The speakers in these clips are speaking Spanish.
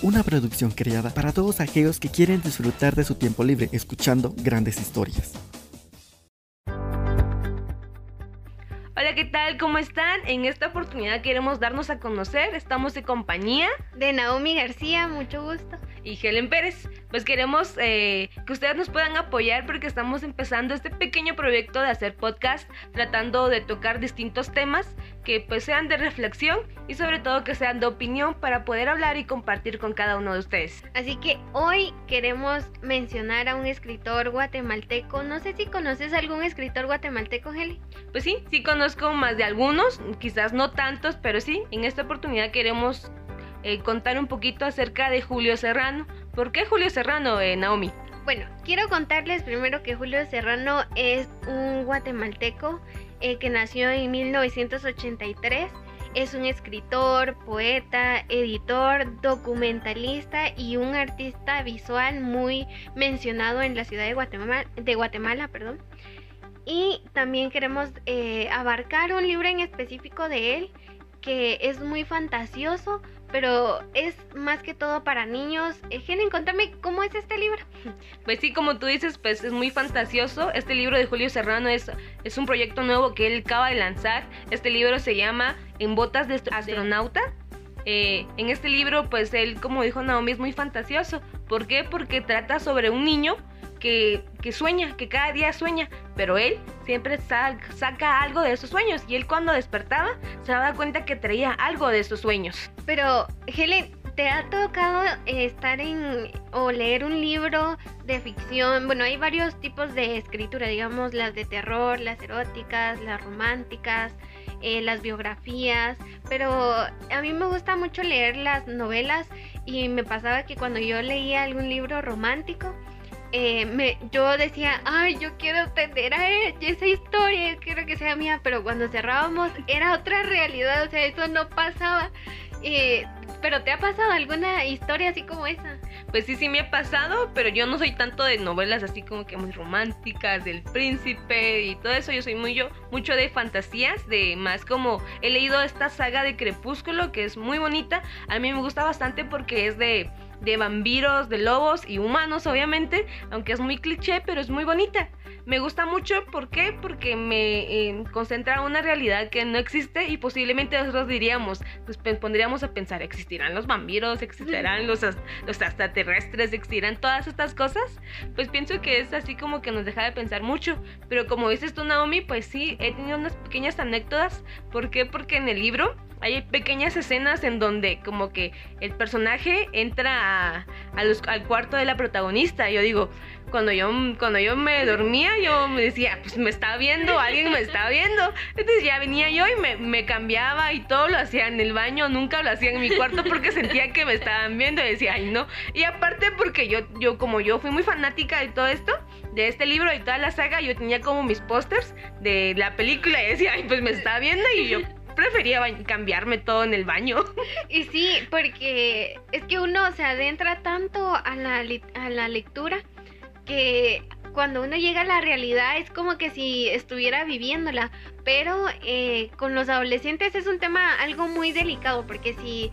una producción creada para todos aquellos que quieren disfrutar de su tiempo libre escuchando grandes historias. Hola, ¿qué tal? ¿Cómo están? En esta oportunidad queremos darnos a conocer. Estamos en compañía de Naomi García, mucho gusto. Y Helen Pérez. Pues queremos eh, que ustedes nos puedan apoyar porque estamos empezando este pequeño proyecto de hacer podcast tratando de tocar distintos temas que pues sean de reflexión y sobre todo que sean de opinión para poder hablar y compartir con cada uno de ustedes. Así que hoy queremos mencionar a un escritor guatemalteco. No sé si conoces algún escritor guatemalteco, Heli. Pues sí, sí conozco más de algunos, quizás no tantos, pero sí, en esta oportunidad queremos eh, contar un poquito acerca de Julio Serrano. ¿Por qué Julio Serrano, eh, Naomi? Bueno, quiero contarles primero que Julio Serrano es un guatemalteco eh, que nació en 1983. Es un escritor, poeta, editor, documentalista y un artista visual muy mencionado en la ciudad de Guatemala. De Guatemala perdón. Y también queremos eh, abarcar un libro en específico de él que es muy fantasioso, pero es más que todo para niños. Eh, Helen, contame cómo es este libro. Pues sí, como tú dices, pues es muy fantasioso. Este libro de Julio Serrano es, es un proyecto nuevo que él acaba de lanzar. Este libro se llama En botas de astronauta. Eh, en este libro, pues él, como dijo Naomi, es muy fantasioso. ¿Por qué? Porque trata sobre un niño que, sueña, que cada día sueña, pero él siempre saca algo de esos sueños y él cuando despertaba se daba cuenta que traía algo de esos sueños. Pero Helen, ¿te ha tocado estar en o leer un libro de ficción? Bueno, hay varios tipos de escritura, digamos las de terror, las eróticas, las románticas. Eh, las biografías, pero a mí me gusta mucho leer las novelas y me pasaba que cuando yo leía algún libro romántico, eh, me, yo decía, ay, yo quiero tener a esa historia, quiero que sea mía, pero cuando cerrábamos era otra realidad, o sea, eso no pasaba. Eh, pero ¿te ha pasado alguna historia así como esa? Pues sí, sí me ha pasado, pero yo no soy tanto de novelas así como que muy románticas, del príncipe y todo eso. Yo soy muy yo, mucho de fantasías, de más como he leído esta saga de Crepúsculo que es muy bonita. A mí me gusta bastante porque es de de vampiros, de lobos y humanos, obviamente, aunque es muy cliché, pero es muy bonita. Me gusta mucho, ¿por qué? Porque me eh, concentra en una realidad que no existe y posiblemente nosotros diríamos, pues pondríamos a pensar, ¿existirán los vampiros? ¿Existirán los, los extraterrestres? ¿Existirán todas estas cosas? Pues pienso que es así como que nos deja de pensar mucho. Pero como dices tú, Naomi, pues sí, he tenido unas pequeñas anécdotas. ¿Por qué? Porque en el libro hay pequeñas escenas en donde como que el personaje entra al cuarto de la protagonista. Yo digo, cuando yo, cuando yo me dormía, yo me decía, pues me está viendo, alguien me está viendo. Entonces ya venía yo y me, me, cambiaba y todo lo hacía en el baño, nunca lo hacía en mi cuarto porque sentía que me estaban viendo y decía, ay no. Y aparte porque yo, yo como yo fui muy fanática de todo esto, de este libro y toda la saga, yo tenía como mis pósters de la película y decía, ay pues me está viendo y yo prefería cambiarme todo en el baño. Y sí, porque es que uno se adentra tanto a la, a la lectura que cuando uno llega a la realidad es como que si estuviera viviéndola, pero eh, con los adolescentes es un tema algo muy delicado porque si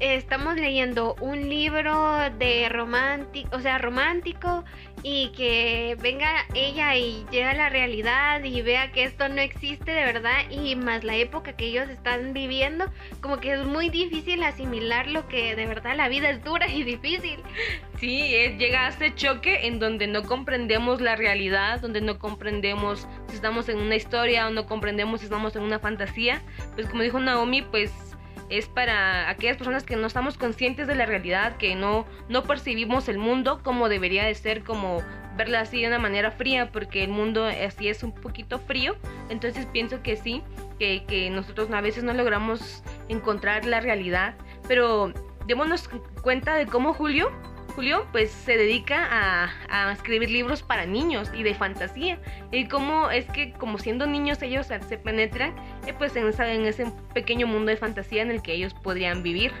estamos leyendo un libro de romántico, o sea, romántico y que venga ella y llegue a la realidad y vea que esto no existe de verdad y más la época que ellos están viviendo, como que es muy difícil asimilar lo que de verdad la vida es dura y difícil. Sí, llega a ese choque en donde no comprendemos la realidad, donde no comprendemos si estamos en una historia o no comprendemos si estamos en una fantasía. Pues como dijo Naomi, pues es para aquellas personas que no estamos conscientes de la realidad, que no, no percibimos el mundo como debería de ser, como verla así de una manera fría, porque el mundo así es un poquito frío. Entonces pienso que sí, que, que nosotros a veces no logramos encontrar la realidad, pero démonos cuenta de cómo Julio Julio pues se dedica a, escribir libros para niños y de fantasía. Y cómo es que como siendo niños ellos se penetran pues en, en, ese pequeño mundo de fantasía en el que ellos podrían vivir.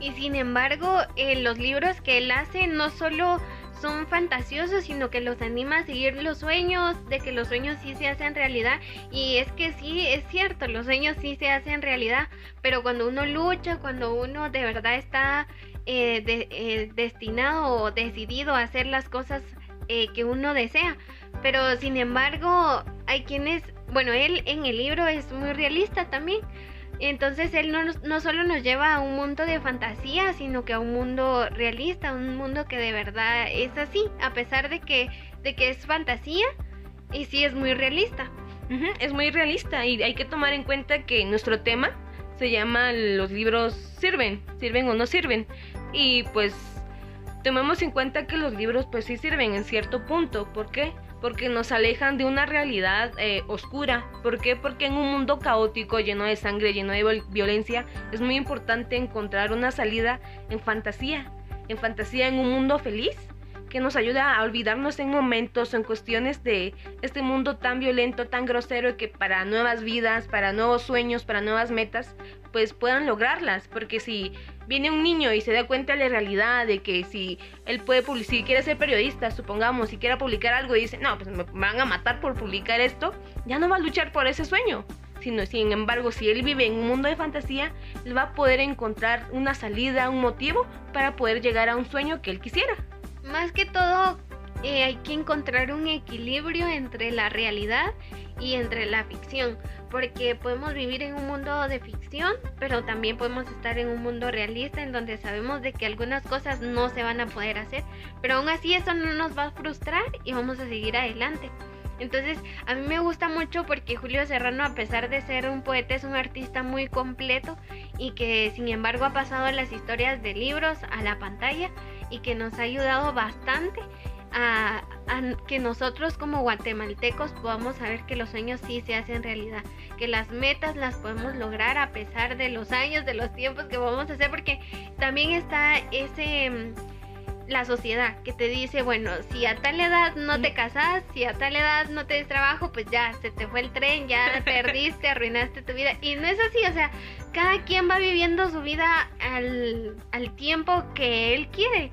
Y sin embargo, eh, los libros que él hace no solo son fantasiosos, sino que los anima a seguir los sueños, de que los sueños sí se hacen realidad. Y es que sí, es cierto, los sueños sí se hacen realidad, pero cuando uno lucha, cuando uno de verdad está eh, eh, destinado o decidido a hacer las cosas eh, que uno desea. Pero sin embargo, hay quienes, bueno, él en el libro es muy realista también. Entonces él no, no solo nos lleva a un mundo de fantasía, sino que a un mundo realista, un mundo que de verdad es así, a pesar de que, de que es fantasía y sí es muy realista. es muy realista y hay que tomar en cuenta que nuestro tema se llama los libros sirven, sirven o no sirven. Y pues tomemos en cuenta que los libros pues sí sirven en cierto punto. ¿Por qué? Porque nos alejan de una realidad eh, oscura. ¿Por qué? Porque en un mundo caótico, lleno de sangre, lleno de violencia, es muy importante encontrar una salida en fantasía. En fantasía, en un mundo feliz que nos ayuda a olvidarnos en momentos en cuestiones de este mundo tan violento, tan grosero, que para nuevas vidas, para nuevos sueños, para nuevas metas, pues puedan lograrlas. Porque si viene un niño y se da cuenta de la realidad de que si él puede publicar, si quiere ser periodista, supongamos, si quiere publicar algo y dice, no, pues me van a matar por publicar esto, ya no va a luchar por ese sueño. Sino, sin embargo, si él vive en un mundo de fantasía, él va a poder encontrar una salida, un motivo para poder llegar a un sueño que él quisiera más que todo eh, hay que encontrar un equilibrio entre la realidad y entre la ficción, porque podemos vivir en un mundo de ficción, pero también podemos estar en un mundo realista en donde sabemos de que algunas cosas no se van a poder hacer, pero aún así eso no nos va a frustrar y vamos a seguir adelante. Entonces, a mí me gusta mucho porque Julio Serrano, a pesar de ser un poeta, es un artista muy completo y que sin embargo ha pasado las historias de libros a la pantalla y que nos ha ayudado bastante a, que nosotros como guatemaltecos podamos saber que los sueños sí se hacen realidad, que las metas las podemos lograr a pesar de los años, de los tiempos que vamos a hacer, porque también está ese mm, la sociedad que te dice, bueno, si a tal edad no te casas, si a tal edad no te des trabajo, pues ya se te fue el tren, ya perdiste, arruinaste tu vida. Y no es así, o sea, cada quien va viviendo su vida al, al tiempo que él quiere.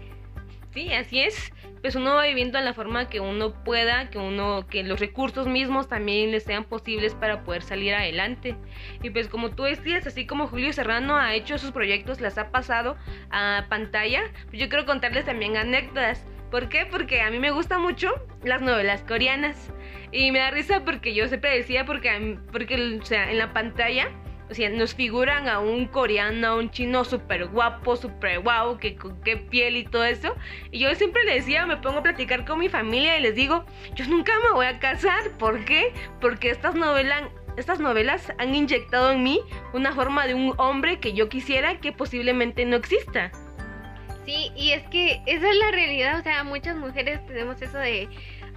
Sí, así es. Pues uno va viviendo en la forma que uno pueda, que uno, que los recursos mismos también le sean posibles para poder salir adelante. Y pues como tú decías, así como Julio Serrano ha hecho sus proyectos, las ha pasado a pantalla, pues yo quiero contarles también anécdotas. ¿Por qué? Porque a mí me gustan mucho las novelas coreanas. Y me da risa porque yo siempre decía, porque, porque o sea, en la pantalla sea, nos figuran a un coreano, a un chino súper guapo, súper guau, que con qué piel y todo eso. Y yo siempre le decía, me pongo a platicar con mi familia y les digo, yo nunca me voy a casar. ¿Por qué? Porque estas novelas, estas novelas han inyectado en mí una forma de un hombre que yo quisiera que posiblemente no exista. Sí, y es que esa es la realidad, o sea, muchas mujeres tenemos eso de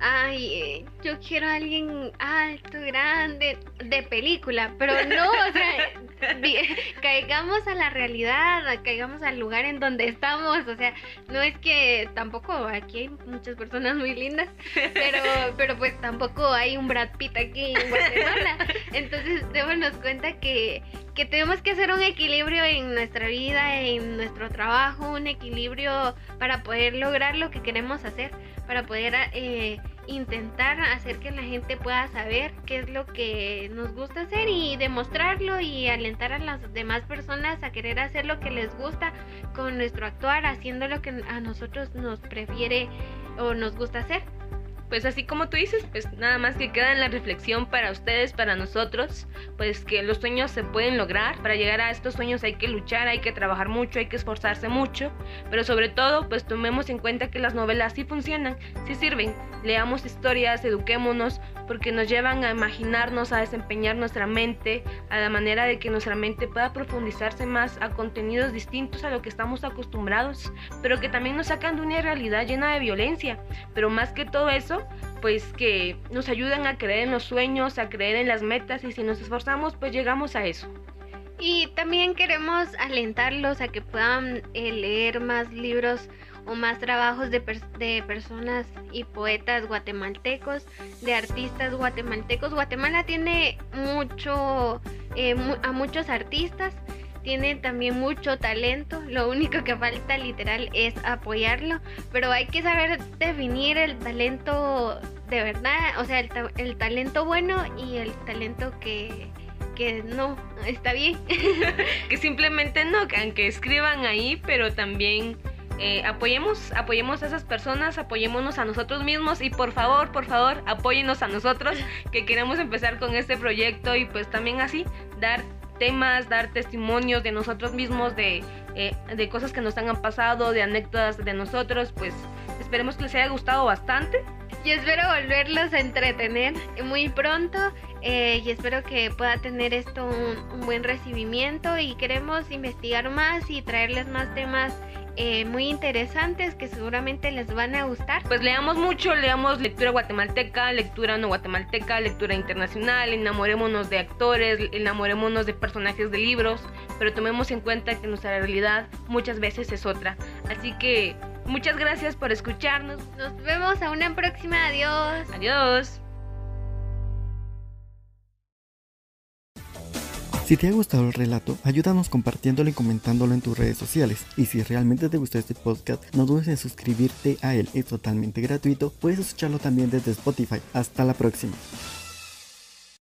ay, eh, yo quiero a alguien alto, grande, de película, pero no, o sea, caigamos a la realidad, caigamos al lugar en donde estamos, o sea, no es que tampoco aquí hay muchas personas muy lindas, pero, pero pues tampoco hay un Brad Pitt aquí en Guatemala, entonces démonos cuenta que, que tenemos que hacer un equilibrio en nuestra vida, en nuestro trabajo, un equilibrio para poder lograr lo que queremos hacer para poder eh, intentar hacer que la gente pueda saber qué es lo que nos gusta hacer y demostrarlo y alentar a las demás personas a querer hacer lo que les gusta con nuestro actuar, haciendo lo que a nosotros nos prefiere o nos gusta hacer pues así como tú dices, pues nada más que queda en la reflexión para ustedes, para nosotros, pues que los sueños se pueden lograr. Para llegar a estos sueños hay que luchar, hay que trabajar mucho, hay que esforzarse mucho, pero sobre todo, pues tomemos en cuenta que las novelas sí funcionan, sí sirven. Leamos historias, eduquémonos, porque nos llevan a imaginarnos, a desempeñar nuestra mente, a la manera de que nuestra mente pueda profundizarse más a contenidos distintos a lo que estamos acostumbrados, pero que también nos sacan de una realidad llena de violencia. Pero más que todo eso, pues que nos ayudan a creer en los sueños, a creer en las metas y si nos esforzamos, pues llegamos a eso. Y también queremos alentarlos a que puedan eh, leer más libros o más trabajos de, de, personas y poetas guatemaltecos, de artistas guatemaltecos. Guatemala tiene mucho, eh, a muchos artistas tiene también mucho talento, lo único que falta literal es apoyarlo, pero hay que saber definir el talento de verdad, o sea, el, talento bueno y el talento que, que no, está bien. que simplemente no, que aunque escriban ahí, pero también eh, apoyemos, apoyemos a esas personas, apoyémonos a nosotros mismos y por favor, por favor, apóyenos a nosotros que queremos empezar con este proyecto y pues también así dar temas, dar testimonios de nosotros mismos, de, eh, de cosas que nos han pasado, de anécdotas de nosotros, pues esperemos que les haya gustado bastante. Y espero volverlos a entretener muy pronto eh, y espero que pueda tener esto un, un, buen recibimiento y queremos investigar más y traerles más temas eh, muy interesantes que seguramente les van a gustar. Pues leamos mucho, leamos lectura guatemalteca, lectura no guatemalteca, lectura internacional, enamorémonos de actores, enamorémonos de personajes de libros, pero tomemos en cuenta que nuestra realidad muchas veces es otra. Así que muchas gracias por escucharnos. Nos vemos a una próxima. Adiós. Adiós. Si te ha gustado el relato, ayúdanos compartiéndolo y comentándolo en tus redes sociales. Y si realmente te gustó este podcast, no dudes en suscribirte a él, es totalmente gratuito. Puedes escucharlo también desde Spotify. Hasta la próxima.